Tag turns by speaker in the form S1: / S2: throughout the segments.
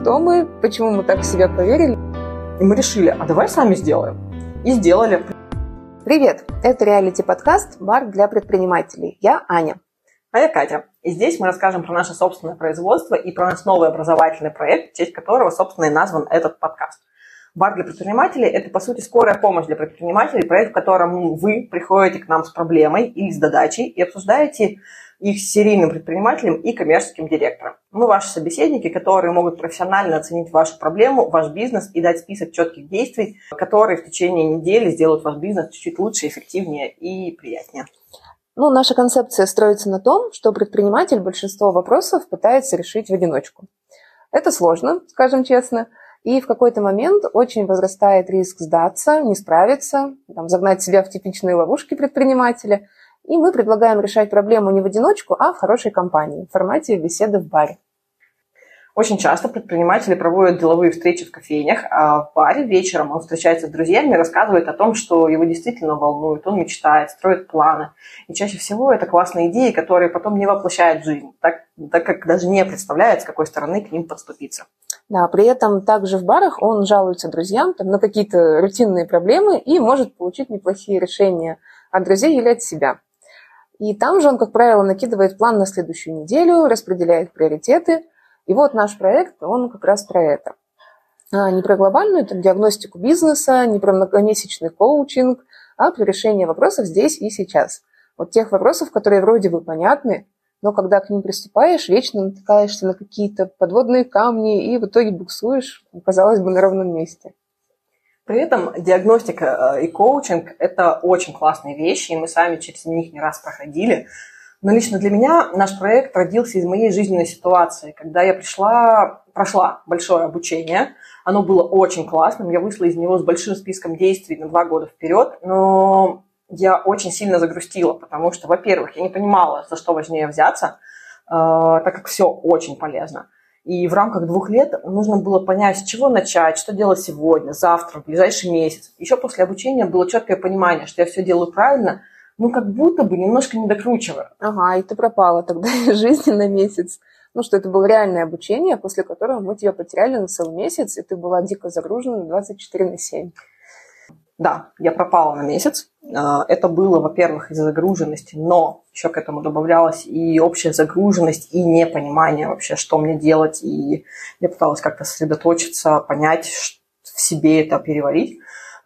S1: кто мы, почему мы так в себя поверили.
S2: И мы решили, а давай сами сделаем. И сделали.
S1: Привет! Это реалити-подкаст «Бар для предпринимателей». Я Аня.
S2: А я Катя. И здесь мы расскажем про наше собственное производство и про наш новый образовательный проект, в честь которого, собственно, и назван этот подкаст. Бар для предпринимателей – это, по сути, скорая помощь для предпринимателей, проект, в котором вы приходите к нам с проблемой или с задачей и обсуждаете их с серийным предпринимателем и коммерческим директором. Мы ваши собеседники, которые могут профессионально оценить вашу проблему, ваш бизнес и дать список четких действий, которые в течение недели сделают ваш бизнес чуть-чуть лучше, эффективнее и приятнее.
S1: Ну, наша концепция строится на том, что предприниматель большинство вопросов пытается решить в одиночку. Это сложно, скажем честно – и в какой-то момент очень возрастает риск сдаться, не справиться, там, загнать себя в типичные ловушки предпринимателя. И мы предлагаем решать проблему не в одиночку, а в хорошей компании, в формате беседы в баре.
S2: Очень часто предприниматели проводят деловые встречи в кофейнях, а в баре вечером он встречается с друзьями и рассказывает о том, что его действительно волнует, он мечтает, строит планы. И чаще всего это классные идеи, которые потом не воплощают в жизнь, так, так как даже не представляет, с какой стороны к ним подступиться.
S1: Да, при этом также в барах он жалуется друзьям там, на какие-то рутинные проблемы и может получить неплохие решения от друзей или от себя. И там же он, как правило, накидывает план на следующую неделю, распределяет приоритеты. И вот наш проект, он как раз про это. А не про глобальную там, диагностику бизнеса, не про многомесячный коучинг, а про решение вопросов здесь и сейчас. Вот тех вопросов, которые вроде бы понятны, но когда к ним приступаешь, вечно натыкаешься на какие-то подводные камни и в итоге буксуешь, казалось бы, на ровном месте.
S2: При этом диагностика э, и коучинг – это очень классные вещи, и мы сами через них не раз проходили. Но лично для меня наш проект родился из моей жизненной ситуации, когда я пришла, прошла большое обучение. Оно было очень классным, я вышла из него с большим списком действий на два года вперед, но я очень сильно загрустила, потому что, во-первых, я не понимала, за что важнее взяться, э, так как все очень полезно. И в рамках двух лет нужно было понять, с чего начать, что делать сегодня, завтра, в ближайший месяц. Еще после обучения было четкое понимание, что я все делаю правильно, ну как будто бы немножко не докручиваю.
S1: Ага, и ты пропала тогда из жизни на месяц. Ну, что это было реальное обучение, после которого мы тебя потеряли на целый месяц, и ты была дико загружена 24 на 7.
S2: Да, я пропала на месяц. А, это было, во-первых, из-за загруженности, но еще к этому добавлялась и общая загруженность, и непонимание вообще, что мне делать. И я пыталась как-то сосредоточиться, понять, в себе это переварить.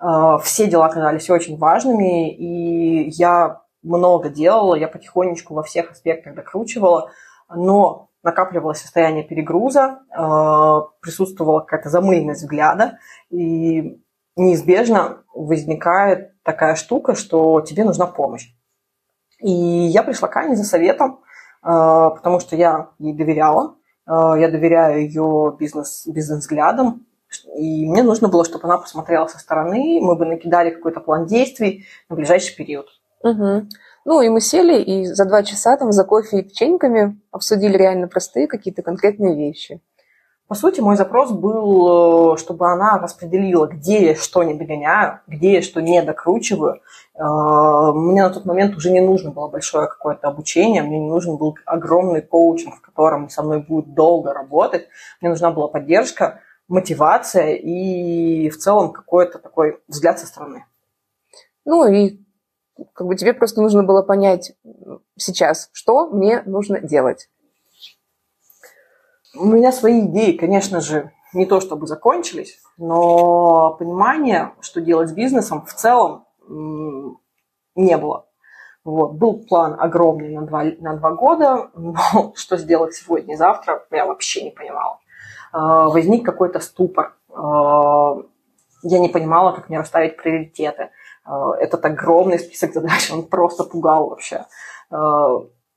S2: А, все дела оказались очень важными, и я много делала, я потихонечку во всех аспектах докручивала, но накапливалось состояние перегруза, а, присутствовала какая-то замыленность взгляда, и неизбежно возникает такая штука, что тебе нужна помощь. И я пришла к Ане за советом, э, потому что я ей доверяла, э, я доверяю ее бизнес, бизнес-взглядам, и мне нужно было, чтобы она посмотрела со стороны, мы бы накидали какой-то план действий на ближайший период.
S1: Угу. Ну, и мы сели, и за два часа там за кофе и печеньками обсудили реально простые какие-то конкретные вещи.
S2: По сути, мой запрос был, э, чтобы она распределила, где я что не догоняю, где я что не докручиваю. Э, мне на тот момент уже не нужно было большое какое-то обучение, мне не нужен был огромный коучинг, в котором со мной будет долго работать. Мне нужна была поддержка, мотивация и в целом какой-то такой взгляд со стороны.
S1: Ну и как бы тебе просто нужно было понять сейчас, что мне нужно делать.
S2: У меня свои идеи, конечно же, не то чтобы закончились, но понимание, что делать с бизнесом, в целом не было. Вот. Был план огромный на два, на два года, но что сделать сегодня и завтра, я вообще не понимала. А, возник какой-то ступор. А, я не понимала, как мне расставить приоритеты. А, этот огромный список задач, он просто пугал вообще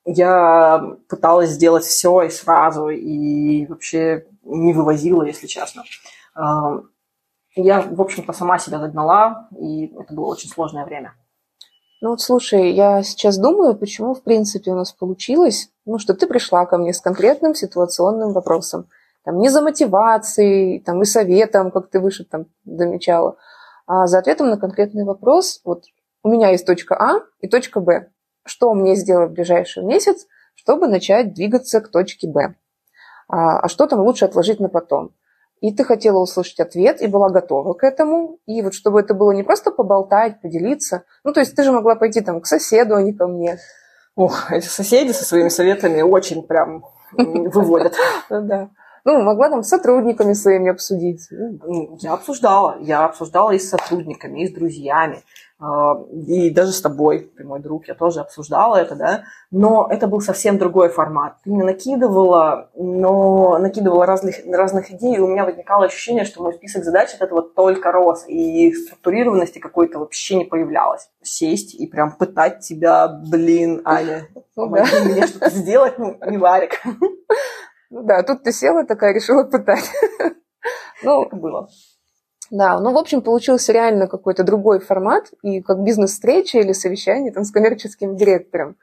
S2: я пыталась сделать все и сразу, и вообще не вывозила, если честно. Я, в общем-то, сама себя загнала, и это было очень сложное время.
S1: Ну вот слушай, я сейчас думаю, почему в принципе у нас получилось, ну что ты пришла ко мне с конкретным ситуационным вопросом. Там не за мотивацией, там и советом, как ты выше там замечала, а за ответом на конкретный вопрос. Вот у меня есть точка А и точка Б что мне сделать в ближайший месяц, чтобы начать двигаться к точке Б. А, а что там лучше отложить на потом? и ты хотела услышать ответ и была готова к этому. И вот чтобы это было не просто поболтать, поделиться, ну, то есть ты же могла пойти там к соседу, а не ко мне.
S2: Ох, эти соседи со своими советами очень прям выводят.
S1: Да. Ну, могла там с сотрудниками своими обсудить.
S2: Ну, я обсуждала. Я обсуждала и с сотрудниками, и с друзьями. А, и даже с тобой, ты мой друг, я тоже обсуждала это, да, но это был совсем другой формат. Ты мне накидывала, но накидывала разных, разных идей, и у меня возникало ощущение, что мой список задач от этого только рос, и структурированности какой-то вообще не появлялось. Сесть и прям пытать тебя, блин, Аня, ну помоги мне что-то сделать, ну, не варик.
S1: Ну да, тут ты села такая, решила пытать.
S2: Ну, было.
S1: Да, ну, в общем, получился реально какой-то другой формат, и как бизнес-встреча или совещание там с коммерческим директором.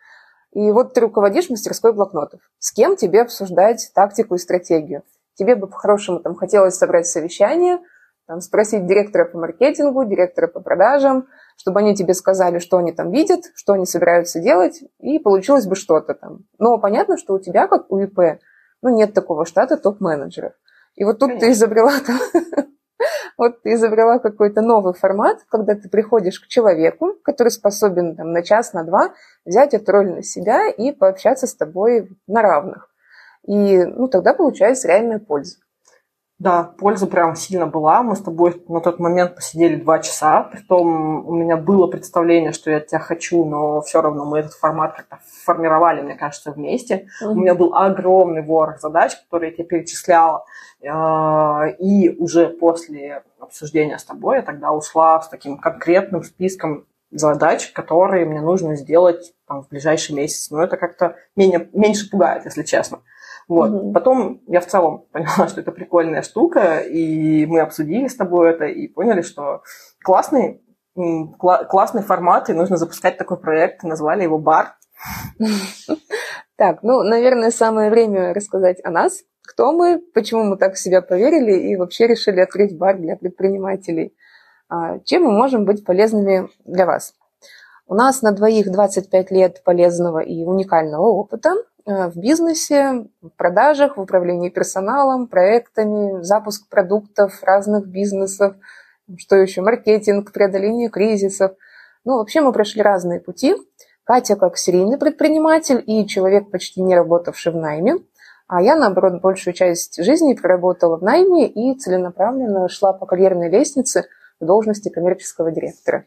S1: И вот ты руководишь мастерской блокнотов. С кем тебе обсуждать тактику и стратегию? Тебе бы по-хорошему там хотелось собрать совещание, там, спросить директора по маркетингу, директора по продажам, чтобы они тебе сказали, что они там видят, что они собираются делать, и получилось бы что-то там. Но понятно, что у тебя, как у ИП, ну, нет такого штата топ-менеджеров. И вот тут Конечно. ты изобрела там вот ты изобрела какой-то новый формат, когда ты приходишь к человеку, который способен там, на час, на два взять эту роль на себя и пообщаться с тобой на равных. И ну, тогда получается реальная польза.
S2: Да, польза прям сильно была. Мы с тобой на тот момент посидели два часа. Притом у меня было представление, что я тебя хочу, но все равно мы этот формат как-то формировали, мне кажется, вместе. Mm-hmm. У меня был огромный ворох задач, которые я тебе перечисляла. А, и уже после обсуждения с тобой я тогда ушла с таким конкретным списком задач, которые мне нужно сделать там, в ближайший месяц. Но это как-то менее, меньше пугает, если честно. Вот. Угу. Потом я в целом поняла, что это прикольная штука, и мы обсудили с тобой это и поняли, что классный, кла- классный формат, и нужно запускать такой проект. Назвали его «Бар».
S1: Так, ну, наверное, самое время рассказать о нас. Кто мы, почему мы так в себя поверили и вообще решили открыть бар для предпринимателей. А, чем мы можем быть полезными для вас? У нас на двоих 25 лет полезного и уникального опыта. Э, в бизнесе, в продажах, в управлении персоналом, проектами, запуск продуктов разных бизнесов, что еще, маркетинг, преодоление кризисов. Ну, вообще мы прошли разные пути. Катя как серийный предприниматель и человек, почти не работавший в найме, а я, наоборот, большую часть жизни проработала в найме и целенаправленно шла по карьерной лестнице в должности коммерческого директора.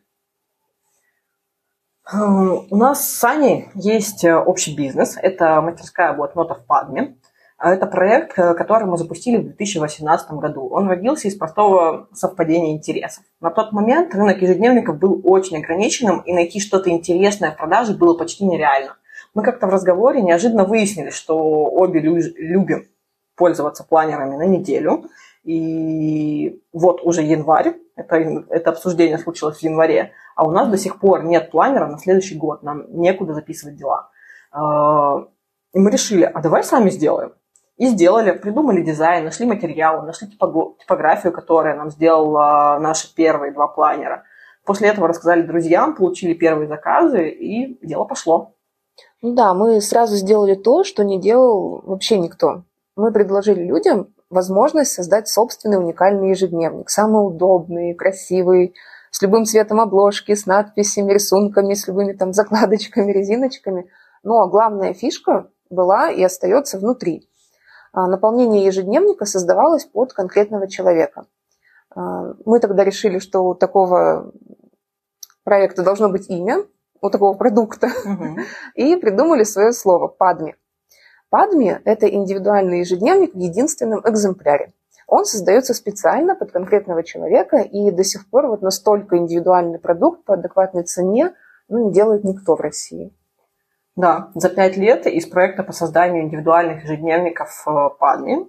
S2: У нас с Саней есть э, общий бизнес. Это мастерская блокнотов Падме. А это проект, э, который мы запустили в 2018 году. Он родился из простого совпадения интересов. На тот момент рынок ежедневников был очень ограниченным, и найти что-то интересное в продаже было почти нереально. Мы как-то в разговоре неожиданно выяснили, что обе любим пользоваться планерами на неделю. И вот уже январь, это, это обсуждение случилось в январе, а у нас до сих пор нет планера на следующий год, нам некуда записывать дела. А, и мы решили, а давай сами сделаем. И сделали, придумали дизайн, нашли материалы, нашли типографию, которая нам сделала наши первые два планера. После этого рассказали друзьям, получили первые заказы, и дело пошло.
S1: Ну да, мы сразу сделали то, что не делал вообще никто. Мы предложили людям возможность создать собственный уникальный ежедневник, самый удобный, красивый, с любым цветом обложки, с надписями, рисунками, с любыми там закладочками, резиночками. Но главная фишка была и остается внутри. А, наполнение ежедневника создавалось под конкретного человека. А, мы тогда решили, что у такого проекта должно быть имя, у такого продукта, угу. и придумали свое слово «падми». «Падми» – это индивидуальный ежедневник в единственном экземпляре. Он создается специально под конкретного человека, и до сих пор вот настолько индивидуальный продукт по адекватной цене ну, не делает никто в России.
S2: Да, за пять лет из проекта по созданию индивидуальных ежедневников э, ПАДМИ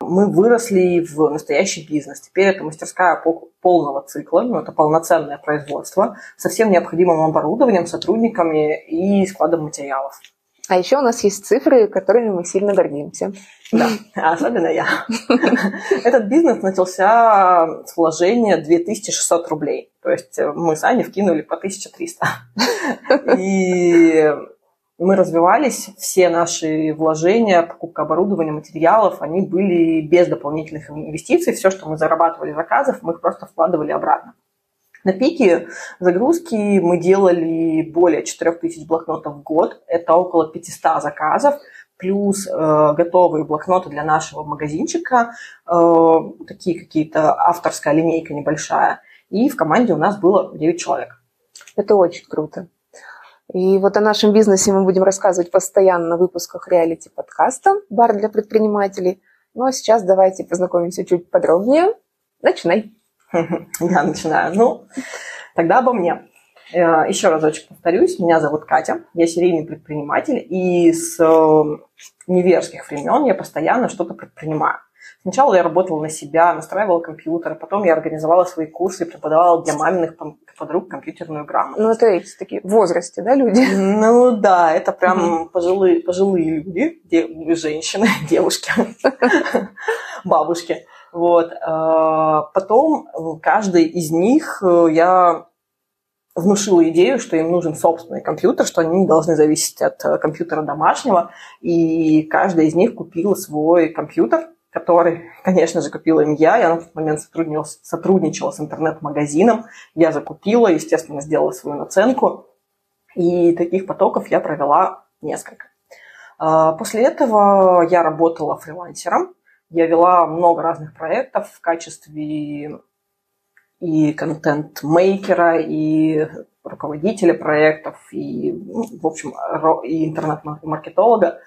S2: мы выросли в настоящий бизнес. Теперь это мастерская полного цикла, ну, это полноценное производство со всем необходимым оборудованием, сотрудниками и складом материалов.
S1: А еще у нас есть цифры, которыми мы сильно гордимся.
S2: Да, особенно я. Этот бизнес начался с вложения 2600 рублей. То есть мы с Аней вкинули по 1300. И мы развивались, все наши вложения, покупка оборудования, материалов, они были без дополнительных инвестиций. Все, что мы зарабатывали заказов, мы их просто вкладывали обратно. На пике загрузки мы делали более 4000 блокнотов в год. Это около 500 заказов плюс э, готовые блокноты для нашего магазинчика, э, такие какие-то авторская линейка небольшая. И в команде у нас было 9 человек.
S1: Это очень круто. И вот о нашем бизнесе мы будем рассказывать постоянно в выпусках реалити-подкаста «Бар для предпринимателей». Ну а сейчас давайте познакомимся чуть подробнее. Начинай.
S2: Я начинаю. Ну, тогда обо мне. Э, Еще разочек повторюсь, меня зовут Катя, я серийный предприниматель, и с э, неверских времен я постоянно что-то предпринимаю. Сначала я работала на себя, настраивала компьютер, потом я организовала свои курсы и преподавала для маминых подруг компьютерную грамотность.
S1: Ну, это эти такие в возрасте, да, люди?
S2: Ну, да, это прям mm-hmm. пожилые, пожилые люди, де, женщины, девушки, бабушки. Вот. Э, потом каждый из них я внушила идею, что им нужен собственный компьютер, что они не должны зависеть от э, компьютера домашнего, и каждая из них купила свой компьютер, который, конечно же, купила им я. Я на тот момент сотрудничала, с интернет-магазином. Я закупила, естественно, сделала свою наценку. И таких потоков я провела несколько. После этого я работала фрилансером. Я вела много разных проектов в качестве и контент-мейкера, и руководителя проектов, и, ну, в общем, и интернет-маркетолога.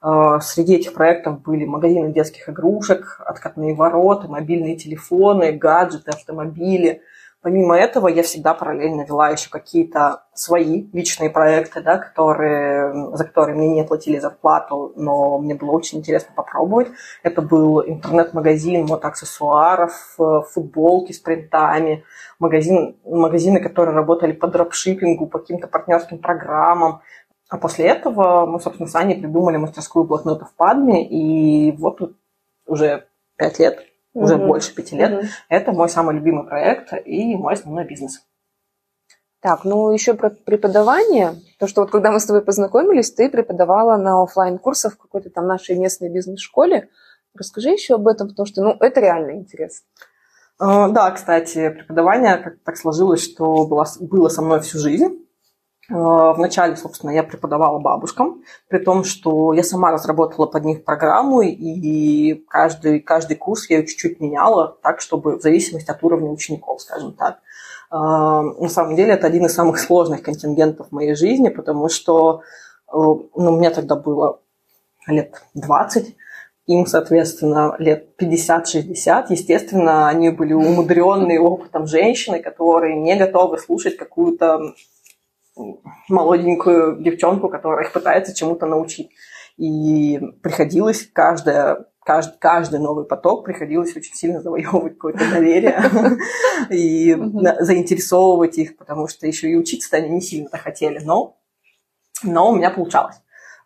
S2: А, среди этих проектов были магазины детских игрушек, откатные ворота, мобильные телефоны, гаджеты, автомобили – Помимо этого, я всегда параллельно вела еще какие-то свои личные проекты, да, которые, за которые мне не платили зарплату, но мне было очень интересно попробовать. Это был интернет-магазин мотоаксессуаров, э, футболки с принтами, магазин, магазины, которые работали по дропшиппингу, по каким-то партнерским программам. А после этого мы, собственно, с Аней придумали мастерскую блокнотов в Падме, и вот уже пять лет уже угу. больше пяти лет. Угу. Это мой самый любимый проект и мой основной бизнес.
S1: Так, ну еще про преподавание. То, что вот когда мы с тобой познакомились, ты преподавала на офлайн курсах в какой-то там нашей местной бизнес-школе. Расскажи еще об этом, потому что, ну, это реально интересно.
S2: А, да, кстати, преподавание как так сложилось, что было, было со мной всю жизнь. А, вначале, собственно, я преподавала бабушкам, при том, что я сама разработала под них программу, и каждый, каждый курс я чуть-чуть меняла, так, чтобы в зависимости от уровня учеников, скажем так. А, на самом деле это один из самых сложных контингентов в моей жизни, потому что э, ну, меня тогда было лет 20, им, соответственно, лет 50-60. Естественно, они были умудренные опытом женщины, которые не готовы слушать какую-то молоденькую девчонку, которая их пытается чему-то научить. И приходилось каждое каждый, каждый новый поток приходилось очень сильно завоевывать какое-то доверие и заинтересовывать их, потому что еще и учиться-то они не сильно хотели, но, но у меня получалось.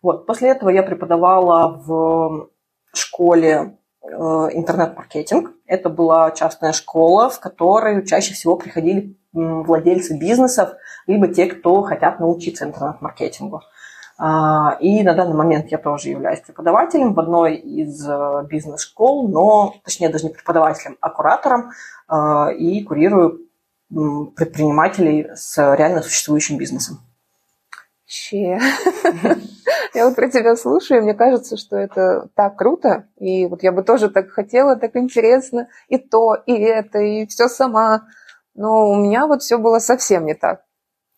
S2: Вот. После этого я преподавала в школе интернет-маркетинг. Это была частная школа, в которой чаще всего приходили владельцы бизнесов, либо те, кто хотят научиться интернет-маркетингу. А, и на данный момент я тоже являюсь преподавателем в одной из э, бизнес-школ, но, точнее, даже не преподавателем, а куратором, а, и курирую предпринимателей с реально существующим бизнесом.
S1: Че? Я вот про тебя слушаю, и мне кажется, что это так круто. И вот я бы тоже так хотела, так интересно. И то, и это, и все сама. Но у меня вот все было совсем не так.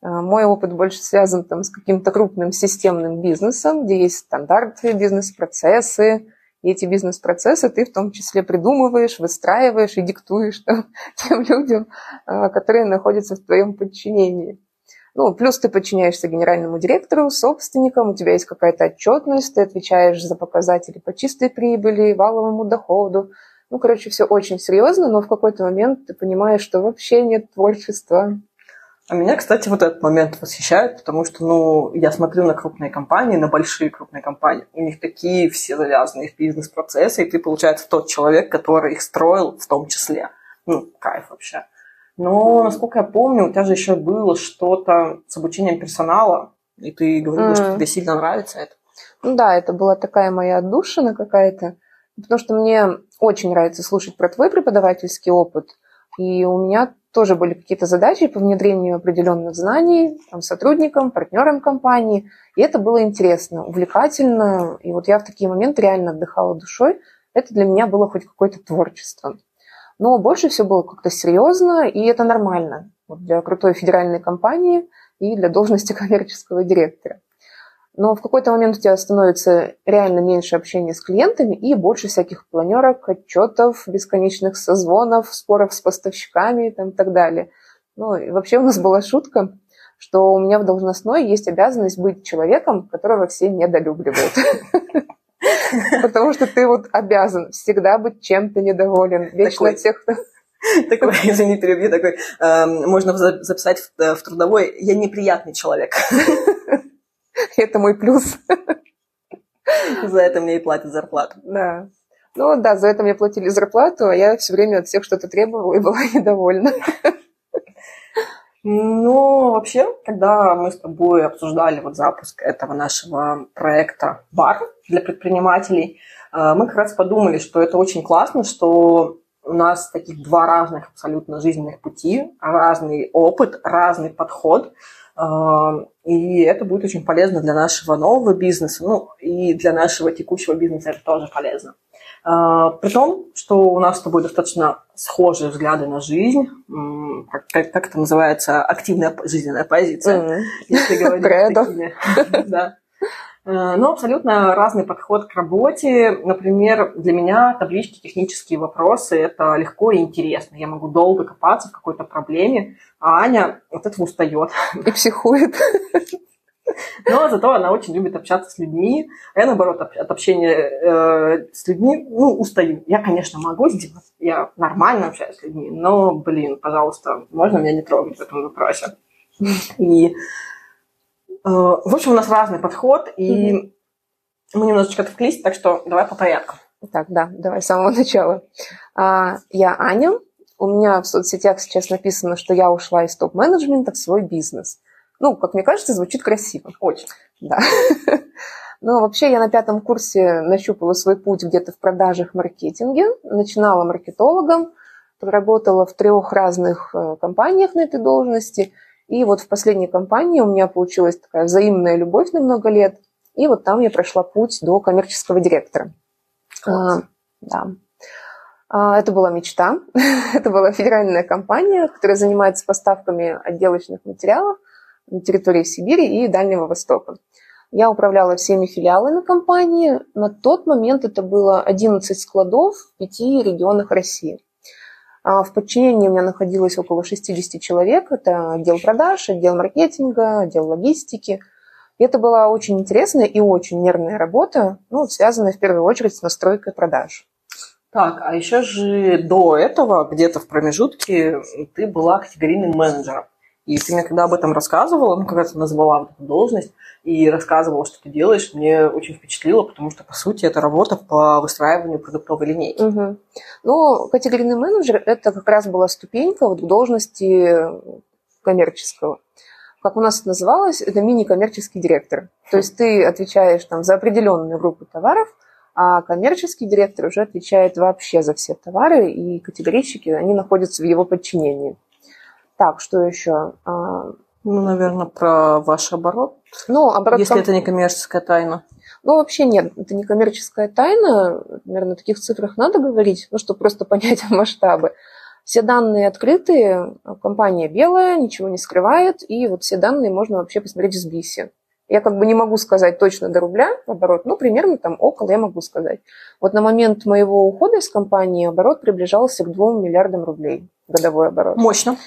S1: А, мой опыт больше связан там, с каким-то крупным системным бизнесом, где есть стандарты, бизнес-процессы, и эти бизнес-процессы ты в том числе придумываешь, выстраиваешь и диктуешь там, тем людям, а, которые находятся в твоем подчинении. Ну, плюс ты подчиняешься генеральному директору, собственникам, у тебя есть какая-то отчетность, ты отвечаешь за показатели по чистой прибыли, валовому доходу, ну, короче, все очень серьезно, но в какой-то момент ты понимаешь, что вообще нет творчества.
S2: А меня, кстати, вот этот момент восхищает, потому что, ну, я смотрю на крупные компании, на большие крупные компании, у них такие все завязанные в бизнес-процессы, и ты, получается, тот человек, который их строил в том числе. Ну, кайф вообще. Но, насколько я помню, у тебя же еще было что-то с обучением персонала, И ты говорила, mm. что тебе сильно нравится это.
S1: Ну да, это была такая моя отдушина какая-то, потому что мне очень нравится слушать про твой преподавательский опыт, и у меня тоже были какие-то задачи по внедрению определенных знаний там, сотрудникам, партнерам компании. И это было интересно, увлекательно. И вот я в такие моменты реально отдыхала душой. Это для меня было хоть какое-то творчество. Но больше все было как-то серьезно, и это нормально для крутой федеральной компании и для должности коммерческого директора. Но в какой-то момент у тебя становится реально меньше общения с клиентами и больше всяких планерок, отчетов, бесконечных созвонов, споров с поставщиками и так далее. Ну, и вообще у нас была шутка, что у меня в должностной есть обязанность быть человеком, которого все недолюбливают. Потому что ты вот обязан всегда быть чем-то недоволен. Вечно тех, кто
S2: такой, извини, перебью, такой, эм, можно записать в трудовой, я неприятный человек.
S1: Это мой плюс.
S2: За это мне и платят зарплату.
S1: Да. Ну да, за это мне платили зарплату, а я все время от всех что-то требовала и была недовольна.
S2: Ну, вообще, когда мы с тобой обсуждали вот запуск этого нашего проекта «Бар» для предпринимателей, э, мы как раз подумали, что это очень классно, что у нас таких два разных абсолютно жизненных пути, разный опыт, разный подход – и это будет очень полезно для нашего нового бизнеса, ну и для нашего текущего бизнеса это тоже полезно. А, при том, что у нас с тобой достаточно схожие взгляды на жизнь, как, как, как это называется, активная жизненная позиция, mm-hmm. если говорить да. Э, ну, абсолютно разный подход к работе. Например, для меня таблички, технические вопросы – это легко и интересно. Я могу долго копаться в какой-то проблеме, а Аня от этого устает.
S1: И психует.
S2: Но зато она очень любит общаться с людьми. А я, наоборот, от общения э, с людьми ну, устаю. Я, конечно, могу сделать. Я нормально общаюсь с людьми. Но, блин, пожалуйста, можно меня не трогать в этом вопросе. И Э, в общем, у нас разный подход, и mm-hmm. мы немножечко отвлеклись, так что давай по порядку.
S1: Так, да, давай с самого начала. А, я Аня. У меня в соцсетях сейчас написано, что я ушла из топ-менеджмента в свой бизнес. Ну, как мне кажется, звучит красиво.
S2: Очень.
S1: Да. Но вообще я на пятом курсе нащупала свой путь где-то в продажах, маркетинге. Начинала маркетологом, проработала в трех разных э, компаниях на этой должности – и вот в последней компании у меня получилась такая взаимная любовь на много лет. И вот там я прошла путь до коммерческого директора. А, да. А, это была мечта. это была федеральная компания, которая занимается поставками отделочных материалов на территории Сибири и Дальнего Востока. Я управляла всеми филиалами компании. На тот момент это было 11 складов в пяти регионах России. А в подчинении у меня находилось около 60 человек. Это отдел продаж, отдел маркетинга, отдел логистики. И это была очень интересная и очень нервная работа, ну, связанная в первую очередь с настройкой продаж.
S2: Так, а еще же до этого, где-то в промежутке, ты была категорийным менеджером. И ты мне когда об этом рассказывала, ну, когда ты назвала должность и рассказывала, что ты делаешь, мне очень впечатлило, потому что, по сути, это работа по выстраиванию продуктовой линейки.
S1: Угу. Ну, категорийный менеджер – это как раз была ступенька вот к должности коммерческого. Как у нас это называлось, это мини-коммерческий директор. То есть ты отвечаешь там за определенную группу товаров, а коммерческий директор уже отвечает вообще за все товары, и категорийщики, они находятся в его подчинении. Так, что еще? А,
S2: ну, наверное, про ваш оборот.
S1: Ну, оборот...
S2: Если это не коммерческая тайна.
S1: Ну, вообще нет, это не коммерческая тайна. Наверное, о таких цифрах надо говорить, ну, чтобы просто понять масштабы. Все данные открытые, компания белая, ничего не скрывает, и вот все данные можно вообще посмотреть в СБИСе. Я как бы не могу сказать точно до рубля оборот, но примерно там около я могу сказать. Вот на момент моего ухода из компании оборот приближался к 2 миллиардам рублей, годовой оборот.
S2: Мощно.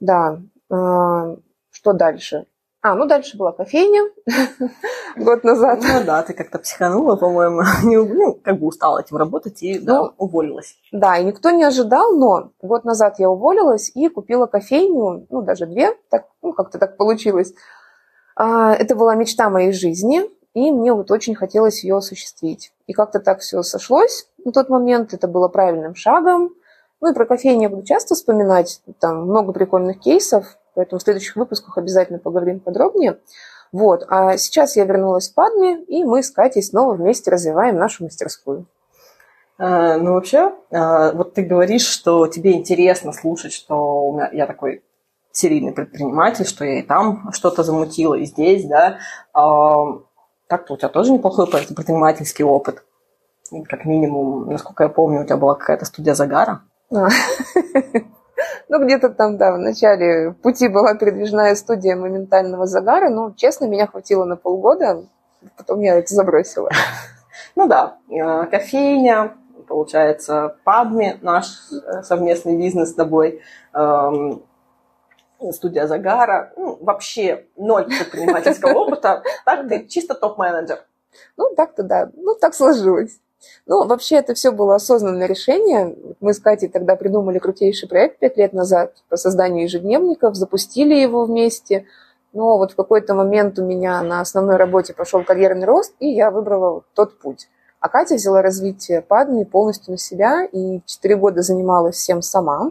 S1: Да. А, что дальше? А, ну дальше была кофейня год назад.
S2: Ну да, ты как-то психанула, по-моему, ну, как бы устала этим работать и да, ну, уволилась.
S1: Да, и никто не ожидал, но год назад я уволилась и купила кофейню, ну даже две, так, ну как-то так получилось. А, это была мечта моей жизни, и мне вот очень хотелось ее осуществить. И как-то так все сошлось на тот момент, это было правильным шагом, ну и про кофейни я буду часто вспоминать, там много прикольных кейсов, поэтому в следующих выпусках обязательно поговорим подробнее. Вот. А сейчас я вернулась в Падме, и мы с Катей снова вместе развиваем нашу мастерскую.
S2: А, ну, вообще, а, вот ты говоришь, что тебе интересно слушать, что у меня, я такой серийный предприниматель, что я и там что-то замутила, и здесь, да. А, так-то у тебя тоже неплохой предпринимательский опыт. Как минимум, насколько я помню, у тебя была какая-то студия загара.
S1: Ну, где-то там, да, в начале пути была передвижная студия моментального загара. Ну, честно, меня хватило на полгода, потом я это забросила.
S2: Ну да, э, кофейня, получается, Падми, наш э, совместный бизнес с тобой, эм, студия загара, ну, вообще ноль предпринимательского опыта, так ты чисто топ-менеджер.
S1: Ну, так-то да, ну, так сложилось. Ну, вообще это все было осознанное решение. Мы с Катей тогда придумали крутейший проект пять лет назад по созданию ежедневников, запустили его вместе. Но вот в какой-то момент у меня на основной работе пошел карьерный рост, и я выбрала тот путь. А Катя взяла развитие Падми полностью на себя и четыре года занималась всем сама.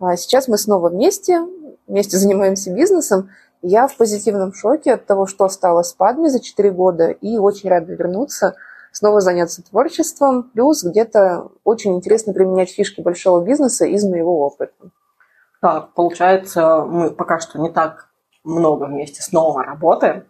S1: А сейчас мы снова вместе, вместе занимаемся бизнесом. Я в позитивном шоке от того, что стало с Падми за четыре года, и очень рада вернуться – снова заняться творчеством, плюс где-то очень интересно применять фишки большого бизнеса из моего опыта.
S2: Так, получается, мы пока что не так много вместе снова работаем,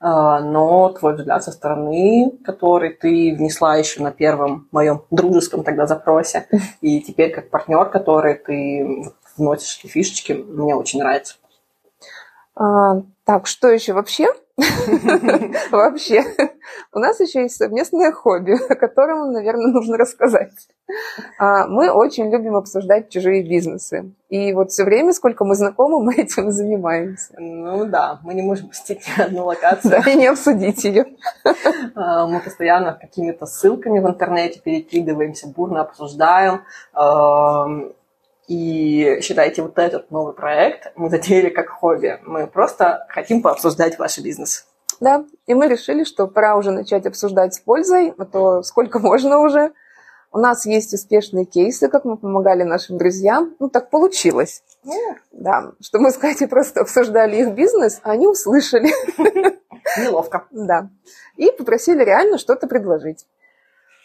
S2: а, но твой взгляд со стороны, который ты внесла еще на первом моем дружеском тогда запросе, и теперь как партнер, который ты вносишь фишечки, мне очень нравится.
S1: Так, что еще вообще? Вообще. У нас еще есть совместное хобби, о котором, наверное, нужно рассказать. А, мы очень любим обсуждать чужие бизнесы. И вот все время, сколько мы знакомы, мы этим занимаемся.
S2: Ну да, мы не можем посетить ни одну локацию.
S1: И не обсудить ее.
S2: А, мы постоянно какими-то ссылками в интернете перекидываемся, бурно обсуждаем и считайте, вот этот новый проект мы затеяли как хобби. Мы просто хотим пообсуждать ваш бизнес.
S1: Да, и мы решили, что пора уже начать обсуждать с пользой, а то сколько можно уже. У нас есть успешные кейсы, как мы помогали нашим друзьям. Ну, так получилось. Yeah. Да, что мы с Катей просто обсуждали их бизнес, а они услышали.
S2: Неловко.
S1: Да. И попросили реально что-то предложить.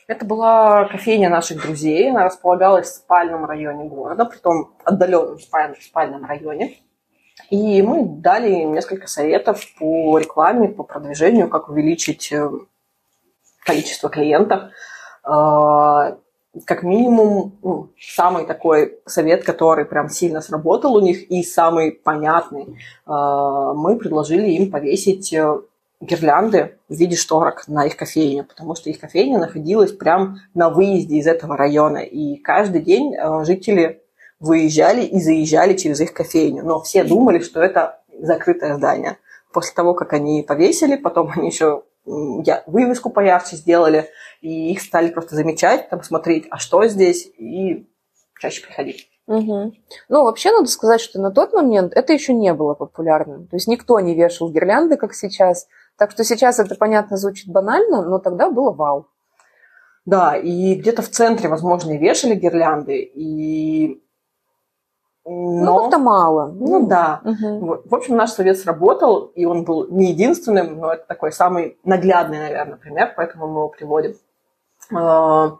S2: Это была кофейня наших друзей. Она располагалась в спальном районе города, при том отдаленном спальном, районе. И мы дали несколько советов по рекламе, по продвижению, как увеличить э, количество клиентов. А, как минимум, ну, самый такой совет, который прям сильно сработал у них и самый понятный, а, мы предложили им повесить э, гирлянды в виде шторок на их кофейне, потому что их кофейня находилась прямо на выезде из этого района, и каждый день э, жители выезжали и заезжали через их кофейню, но все думали, что это закрытое здание. После того, как они повесили, потом они еще вывеску поярче сделали, и их стали просто замечать, там смотреть, а что здесь, и чаще приходить.
S1: Угу. Ну, вообще надо сказать, что на тот момент это еще не было популярным. То есть никто не вешал гирлянды, как сейчас. Так что сейчас это, понятно, звучит банально, но тогда было вау.
S2: Да, и где-то в центре, возможно, и вешали гирлянды, и...
S1: Ну, но... Ну, как-то мало.
S2: Ну, ну да. Угу. В общем, наш совет сработал, и он был не единственным, но это такой самый наглядный, наверное, пример, поэтому мы его приводим. А,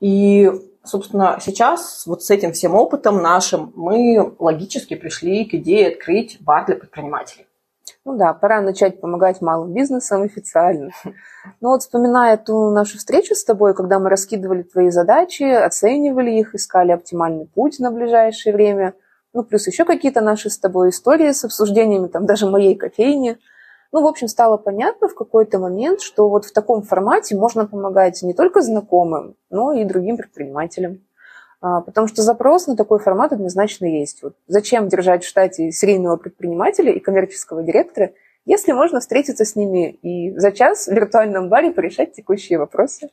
S2: и, собственно, сейчас вот с этим всем опытом нашим мы логически пришли к идее открыть бар для предпринимателей.
S1: Ну да, пора начать помогать малым бизнесам официально. Но вот вспоминая ту нашу встречу с тобой, когда мы раскидывали твои задачи, оценивали их, искали оптимальный путь на ближайшее время, ну, плюс еще какие-то наши с тобой истории с обсуждениями, там, даже моей кофейни. Ну, в общем, стало понятно в какой-то момент, что вот в таком формате можно помогать не только знакомым, но и другим предпринимателям. А, потому что запрос на такой формат однозначно есть. Вот зачем держать в штате серийного предпринимателя и коммерческого директора, если можно встретиться с ними и за час в виртуальном баре порешать текущие вопросы?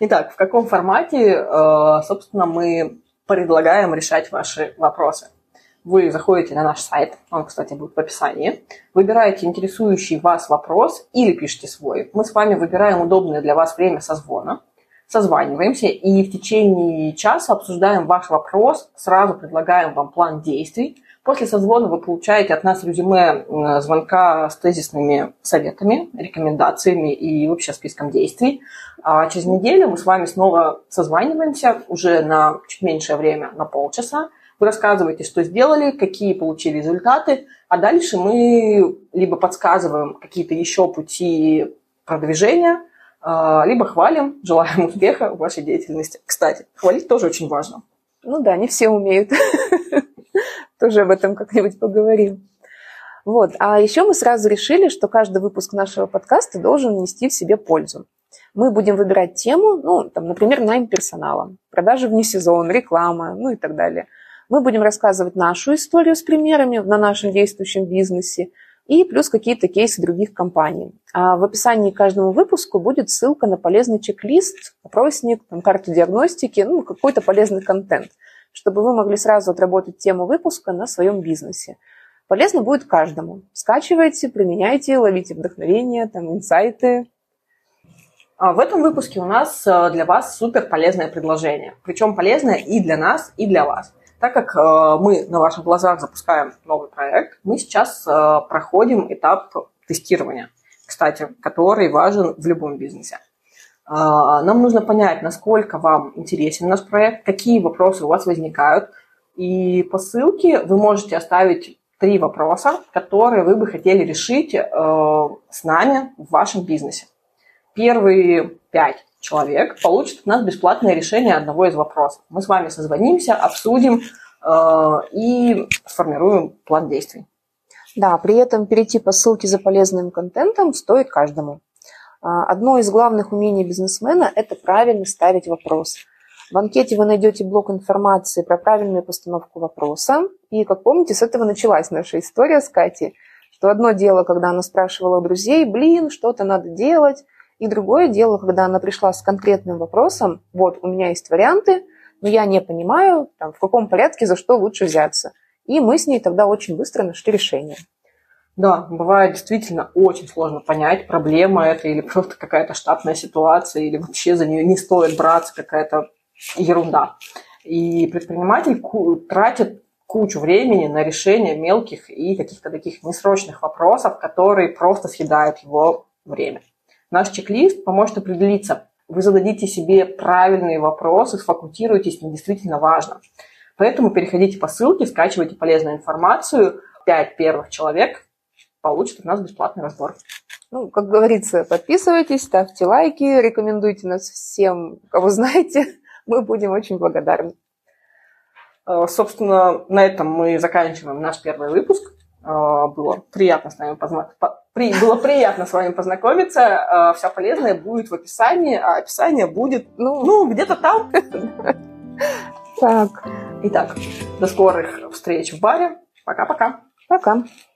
S2: Итак, в каком формате, э, собственно, мы предлагаем решать ваши вопросы? Вы заходите на наш сайт, он, кстати, будет в описании, выбираете интересующий вас вопрос или пишите свой. Мы с вами выбираем удобное для вас время созвона – созваниваемся и в течение часа обсуждаем ваш вопрос, сразу предлагаем вам план действий, После созвона вы получаете от нас резюме звонка с тезисными советами, рекомендациями и вообще списком действий. А через неделю мы с вами снова созваниваемся уже на чуть меньшее время, на полчаса. Вы рассказываете, что сделали, какие получили результаты, а дальше мы либо подсказываем какие-то еще пути продвижения, либо хвалим, желаем успеха в вашей деятельности. Кстати, хвалить тоже очень важно.
S1: Ну да, не все умеют. Тоже об этом как-нибудь поговорим. Вот. А еще мы сразу решили, что каждый выпуск нашего подкаста должен нести в себе пользу. Мы будем выбирать тему, ну, там, например, найм персонала, продажи вне сезон, реклама, ну и так далее. Мы будем рассказывать нашу историю с примерами на нашем действующем бизнесе и плюс какие-то кейсы других компаний. А в описании к каждому выпуску будет ссылка на полезный чек-лист, опросник, там, карту диагностики, ну, какой-то полезный контент – чтобы вы могли сразу отработать тему выпуска на своем бизнесе. Полезно будет каждому. Скачивайте, применяйте, ловите вдохновение, там, инсайты.
S2: А в этом выпуске у нас э, для вас супер полезное предложение. Причем полезное и для нас, и для вас. Так как э, мы на ваших глазах запускаем новый проект, мы сейчас э, проходим этап тестирования, кстати, который важен в любом бизнесе. А, нам нужно понять, насколько вам интересен наш проект, какие вопросы у вас возникают. И по ссылке вы можете оставить три вопроса, которые вы бы хотели решить э, с нами в вашем бизнесе. Первые пять человек получат от нас бесплатное решение одного из вопросов. Мы с вами созвонимся, обсудим э, и сформируем план действий.
S1: Да, при этом перейти по ссылке за полезным контентом стоит каждому. А, одно из главных умений бизнесмена – это правильно ставить вопрос. В анкете вы найдете блок информации про правильную постановку вопроса. И, как помните, с этого началась наша история с Катей, что одно дело, когда она спрашивала друзей, блин, что-то надо делать, и другое дело, когда она пришла с конкретным вопросом, вот, у меня есть варианты, но я не понимаю, там, в каком порядке, за что лучше взяться. И мы с ней тогда очень быстро нашли решение.
S2: Да, бывает действительно очень сложно понять, проблема это или просто какая-то штатная ситуация, или вообще за нее не стоит браться, какая-то ерунда. И предприниматель тратит кучу времени на решение мелких и каких-то таких несрочных вопросов, которые просто съедают его время. Наш чек-лист поможет определиться, вы зададите себе правильные вопросы, сфокусируйтесь на действительно важном. Поэтому переходите по ссылке, скачивайте полезную информацию. Пять первых человек получат от нас бесплатный разбор.
S1: Ну, как говорится, подписывайтесь, ставьте лайки, рекомендуйте нас всем, кого знаете. Мы будем очень благодарны.
S2: Э, собственно, на этом мы заканчиваем наш первый выпуск. Э, было приятно с вами познакомиться. Было приятно с вами познакомиться. Все полезное будет в описании, а описание будет, ну, ну где-то там.
S1: Так.
S2: Итак, до скорых встреч в баре. Пока-пока.
S1: Пока. -пока. Пока.